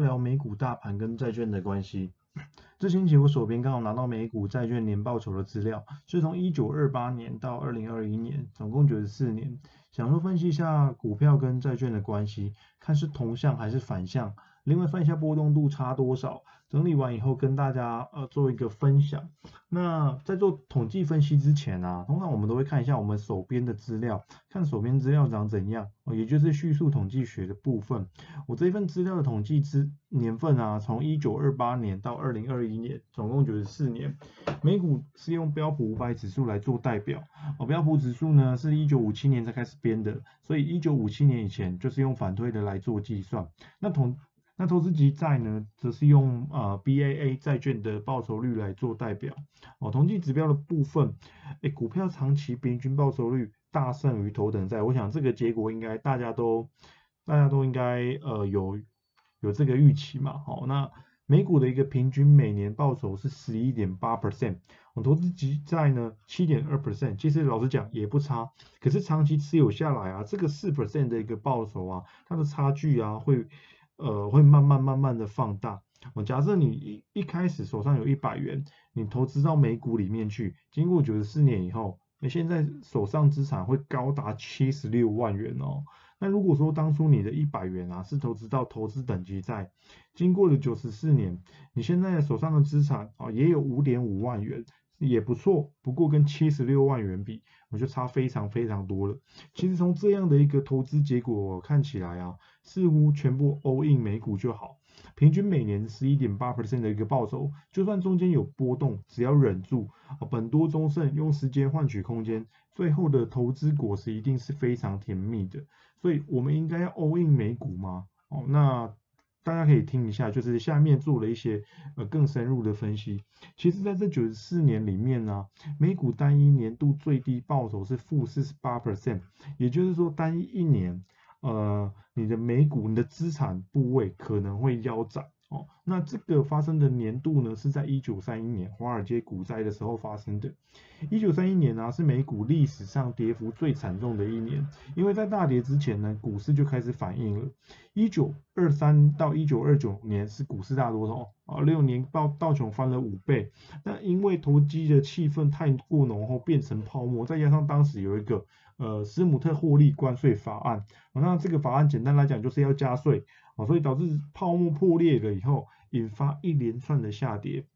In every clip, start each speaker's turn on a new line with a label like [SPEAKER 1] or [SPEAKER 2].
[SPEAKER 1] 聊美股大盘跟债券的关系。这星期我手边刚好拿到美股债券年报酬的资料，是从一九二八年到二零二一年，总共九十四年。想说分析一下股票跟债券的关系，看是同向还是反向，另外算一下波动度差多少。整理完以后跟大家呃做一个分享。那在做统计分析之前啊，通常我们都会看一下我们手边的资料，看手边资料长怎样，也就是叙述统计学的部分。我这份资料的统计之年份啊，从一九二八年到二零二一年，总共九十四年。美股是用标普五百指数来做代表，哦，标普指数呢是一九五七年才开始编的，所以一九五七年以前就是用反推的来做计算。那统那投资级债呢，则是用呃 BAA 债券的报酬率来做代表。哦，统计指标的部分，哎，股票长期平均报酬率大胜于头等债，我想这个结果应该大家都大家都应该呃有有这个预期嘛。好，那美股的一个平均每年报酬是十一点八 percent，我投资级债呢七点二 percent，其实老实讲也不差。可是长期持有下来啊，这个四 percent 的一个报酬啊，它的差距啊会。呃，会慢慢慢慢的放大。我假设你一一开始手上有一百元，你投资到美股里面去，经过九十四年以后，你现在手上资产会高达七十六万元哦。那如果说当初你的一百元啊是投资到投资等级债，经过了九十四年，你现在手上的资产啊也有五点五万元。也不错，不过跟七十六万元比，我就差非常非常多了。其实从这样的一个投资结果看起来啊，似乎全部 all in 美股就好，平均每年十一点八 percent 的一个报酬，就算中间有波动，只要忍住，本多终胜，用时间换取空间，最后的投资果实一定是非常甜蜜的。所以我们应该要 all in 美股吗？哦，那。大家可以听一下，就是下面做了一些呃更深入的分析。其实在这九十四年里面呢，美股单一年度最低报酬是负四十八 percent，也就是说单一一年，呃，你的美股你的资产部位可能会腰斩。哦，那这个发生的年度呢，是在一九三一年华尔街股灾的时候发生的。一九三一年呢，是美股历史上跌幅最惨重的一年，因为在大跌之前呢，股市就开始反应了。一九二三到一九二九年是股市大多头，啊，六年道道琼翻了五倍。那因为投机的气氛太过浓厚，变成泡沫，再加上当时有一个呃斯姆特获利关税法案，那这个法案简单来讲就是要加税。所以导致泡沫破裂了以后，引发一连串的下跌。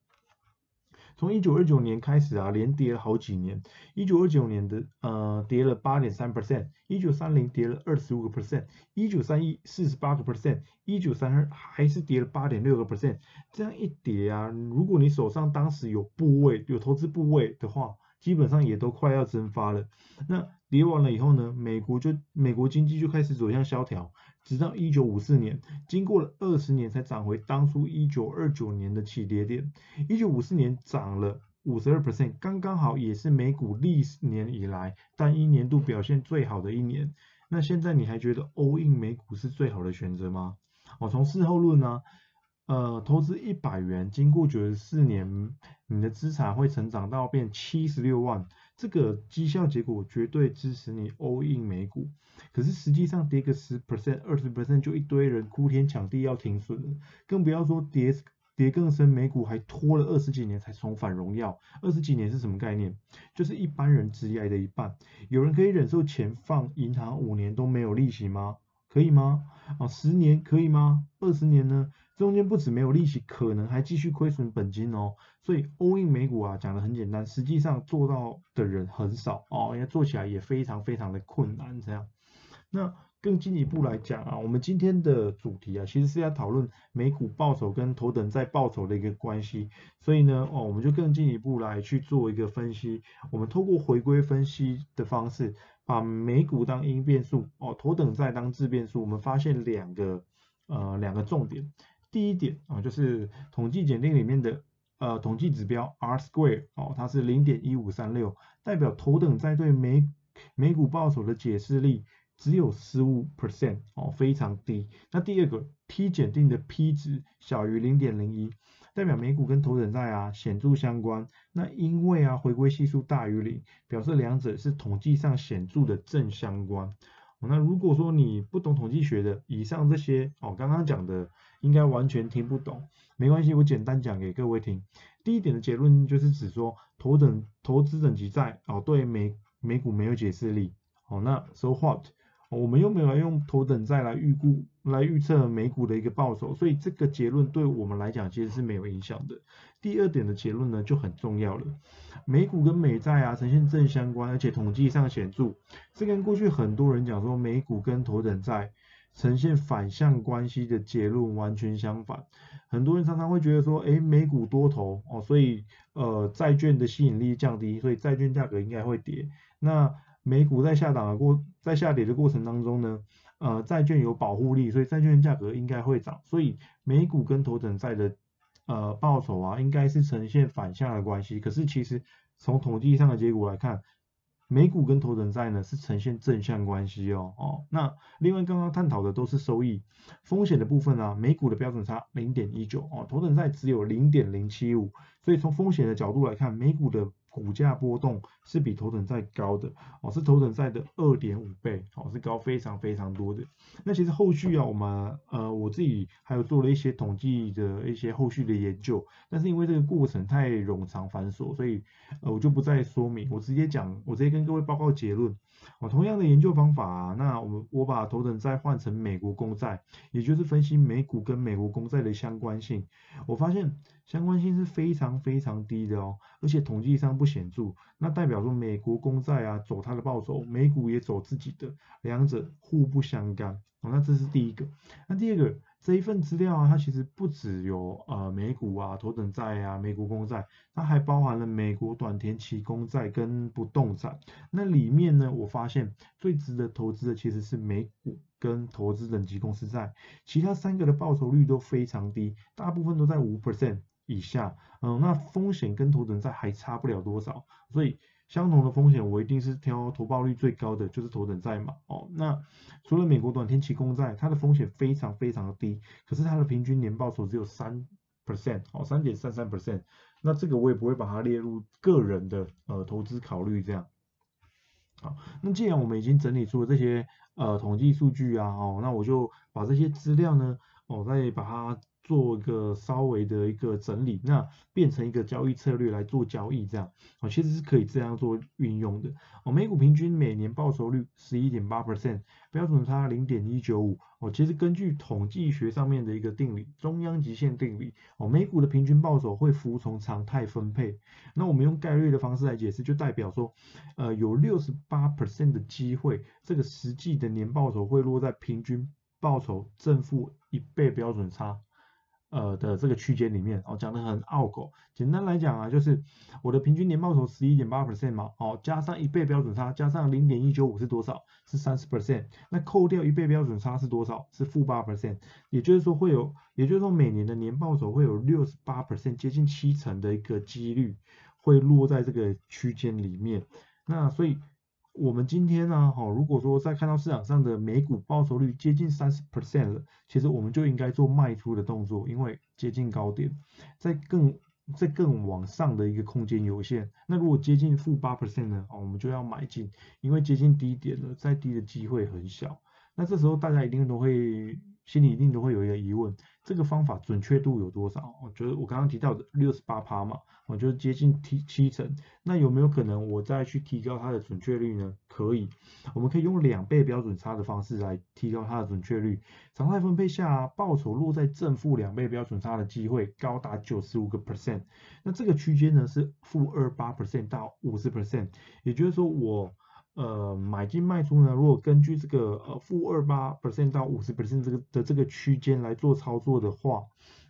[SPEAKER 1] 从一九二九年开始啊，连跌了好几年。一九二九年的呃跌了八点三 percent，一九三零跌了二十五个 percent，一九三一四十八个 percent，一九三二还是跌了八点六个 percent。这样一跌啊，如果你手上当时有部位有投资部位的话，基本上也都快要蒸发了。那跌完了以后呢，美国就美国经济就开始走向萧条，直到一九五四年，经过了二十年才涨回当初一九二九年的起跌点。一九五四年涨了五十二 percent，刚刚好也是美股历年以来单一年度表现最好的一年。那现在你还觉得 all in 美股是最好的选择吗？我从事后论呢？呃，投资一百元，经过九十四年，你的资产会成长到变七十六万，这个绩效结果绝对支持你 all in 美股。可是实际上跌个十 percent、二十 percent 就一堆人哭天抢地要停损了，更不要说跌跌更深，美股还拖了二十几年才重返荣耀。二十几年是什么概念？就是一般人职业的一半。有人可以忍受钱放银行五年都没有利息吗？可以吗？啊，十年可以吗？二十年呢？中间不止没有利息，可能还继续亏损本金哦。所以 all in 美股啊，讲的很简单，实际上做到的人很少哦，因为做起来也非常非常的困难。这样，那更进一步来讲啊，我们今天的主题啊，其实是要讨论美股报酬跟头等债报酬的一个关系。所以呢，哦，我们就更进一步来去做一个分析。我们透过回归分析的方式，把美股当因变数，哦，头等债当自变数，我们发现两个呃两个重点。第一点啊，就是统计检定里面的呃统计指标 R square 哦，它是零点一五三六，代表头等债对美美股报酬的解释力只有十五 percent 哦，非常低。那第二个 P 检定的 P 值小于零点零一，代表美股跟头等债啊显著相关。那因为啊回归系数大于零，表示两者是统计上显著的正相关。那如果说你不懂统计学的，以上这些哦刚刚讲的应该完全听不懂，没关系，我简单讲给各位听。第一点的结论就是指说，头等投资等级债哦对美美股没有解释力。哦，那 so what？我们又没有用头等债来预估、来预测美股的一个报酬，所以这个结论对我们来讲其实是没有影响的。第二点的结论呢就很重要了，美股跟美债啊呈现正相关，而且统计上显著，这跟过去很多人讲说美股跟头等债呈现反向关系的结论完全相反。很多人常常会觉得说，哎，美股多头哦，所以呃债券的吸引力降低，所以债券价格应该会跌。那美股在下档的过，在下跌的过程当中呢，呃，债券有保护力，所以债券价格应该会涨，所以美股跟头等债的呃报酬啊，应该是呈现反向的关系。可是其实从统计上的结果来看，美股跟头等债呢是呈现正向关系哦哦。那另外刚刚探讨的都是收益，风险的部分啊，美股的标准差零点一九哦，头等债只有零点零七五，所以从风险的角度来看，美股的股价波动是比头等债高的哦，是头等债的二点五倍哦，是高非常非常多的。那其实后续啊，我们呃我自己还有做了一些统计的一些后续的研究，但是因为这个过程太冗长繁琐，所以呃我就不再说明，我直接讲，我直接跟各位报告结论。哦，同样的研究方法啊，那我们我把头等债换成美国公债，也就是分析美股跟美国公债的相关性，我发现相关性是非常非常低的哦，而且统计上不显著，那代表说美国公债啊走它的报酬，美股也走自己的，两者互不相干。那这是第一个，那第二个。这一份资料啊，它其实不只有呃美股啊、头等债啊、美国公债，它还包含了美国短天期公债跟不动产。那里面呢，我发现最值得投资的其实是美股跟投资等级公司债，其他三个的报酬率都非常低，大部分都在五 percent 以下。嗯，那风险跟头等债还差不了多少，所以。相同的风险，我一定是挑投报率最高的，就是头等债嘛。哦，那除了美国短天期公债，它的风险非常非常的低，可是它的平均年报酬只有三 percent，哦，三点三三 percent。那这个我也不会把它列入个人的呃投资考虑这样。好，那既然我们已经整理出了这些呃统计数据啊，哦，那我就把这些资料呢，哦，再把它。做一个稍微的一个整理，那变成一个交易策略来做交易，这样哦，其实是可以这样做运用的哦。美股平均每年报酬率十一点八 percent，标准差零点一九五哦。其实根据统计学上面的一个定理，中央极限定理哦，美股的平均报酬会服从常态分配。那我们用概率的方式来解释，就代表说，呃，有六十八 percent 的机会，这个实际的年报酬会落在平均报酬正负一倍标准差。呃的这个区间里面，哦讲的很拗口。简单来讲啊，就是我的平均年报酬十一点八 percent 嘛，哦加上一倍标准差，加上零点一九五是多少？是三十 percent。那扣掉一倍标准差是多少？是负八 percent。也就是说会有，也就是说每年的年报酬会有六十八 percent，接近七成的一个几率会落在这个区间里面。那所以。我们今天呢，好，如果说在看到市场上的美股报酬率接近三十 percent 了，其实我们就应该做卖出的动作，因为接近高点，在更在更往上的一个空间有限。那如果接近负八 percent 呢，我们就要买进，因为接近低点了，再低的机会很小。那这时候大家一定都会。心里一定都会有一个疑问，这个方法准确度有多少？我觉得我刚刚提到的六十八趴嘛，我觉得接近七七成。那有没有可能我再去提高它的准确率呢？可以，我们可以用两倍标准差的方式来提高它的准确率。常态分配下，报酬落在正负两倍标准差的机会高达九十五个 percent。那这个区间呢是负二八 percent 到五十 percent，也就是说我。呃，买进卖出呢？如果根据这个呃负二八 percent 到五十 percent 这个的这个区间来做操作的话，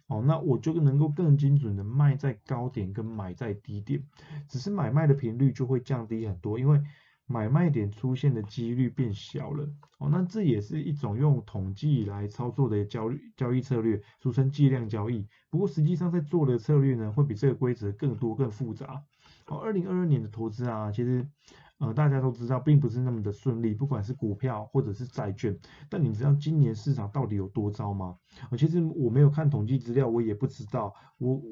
[SPEAKER 1] 哦，那我就能够更精准的卖在高点跟买在低点，只是买卖的频率就会降低很多，因为买卖点出现的几率变小了。哦，那这也是一种用统计来操作的交易交易策略，俗称计量交易。不过实际上在做的策略呢，会比这个规则更多更复杂。哦，二零二二年的投资啊，其实。呃，大家都知道，并不是那么的顺利，不管是股票或者是债券。但你知道今年市场到底有多糟吗？其实我没有看统计资料，我也不知道，我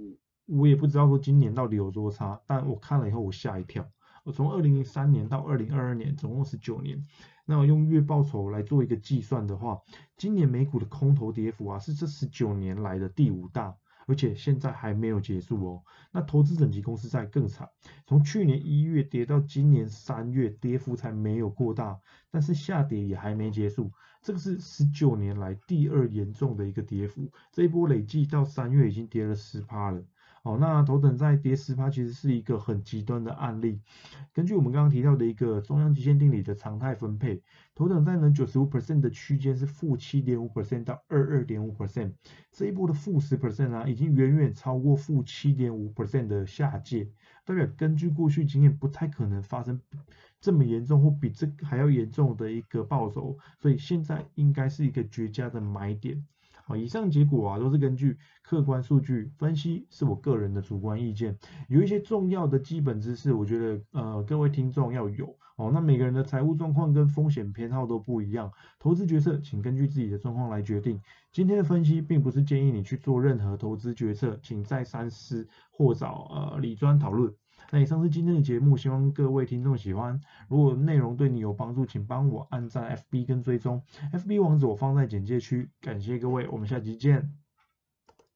[SPEAKER 1] 我也不知道说今年到底有多差。但我看了以后，我吓一跳。我从二零零三年到二零二二年，总共十九年。那我用月报酬来做一个计算的话，今年美股的空头跌幅啊，是这十九年来的第五大。而且现在还没有结束哦。那投资整级公司债更惨，从去年一月跌到今年三月，跌幅才没有过大，但是下跌也还没结束。这个是十九年来第二严重的一个跌幅，这一波累计到三月已经跌了十趴了。好，那头等债跌十趴其实是一个很极端的案例。根据我们刚刚提到的一个中央极限定理的常态分配，头等债呢九十五 percent 的区间是负七点五 percent 到二二点五 percent，这一波的负十 percent 啊，已经远远超过负七点五 percent 的下界，代表根据过去经验不太可能发生这么严重或比这还要严重的一个暴走，所以现在应该是一个绝佳的买点。好，以上结果啊都是根据客观数据分析，是我个人的主观意见。有一些重要的基本知识，我觉得呃各位听众要有哦。那每个人的财务状况跟风险偏好都不一样，投资决策请根据自己的状况来决定。今天的分析并不是建议你去做任何投资决策，请再三思或找呃理专讨论。那以上是今天的节目，希望各位听众喜欢。如果内容对你有帮助，请帮我按赞 FB 跟追踪，FB 网址我放在简介区。感谢各位，我们下期见。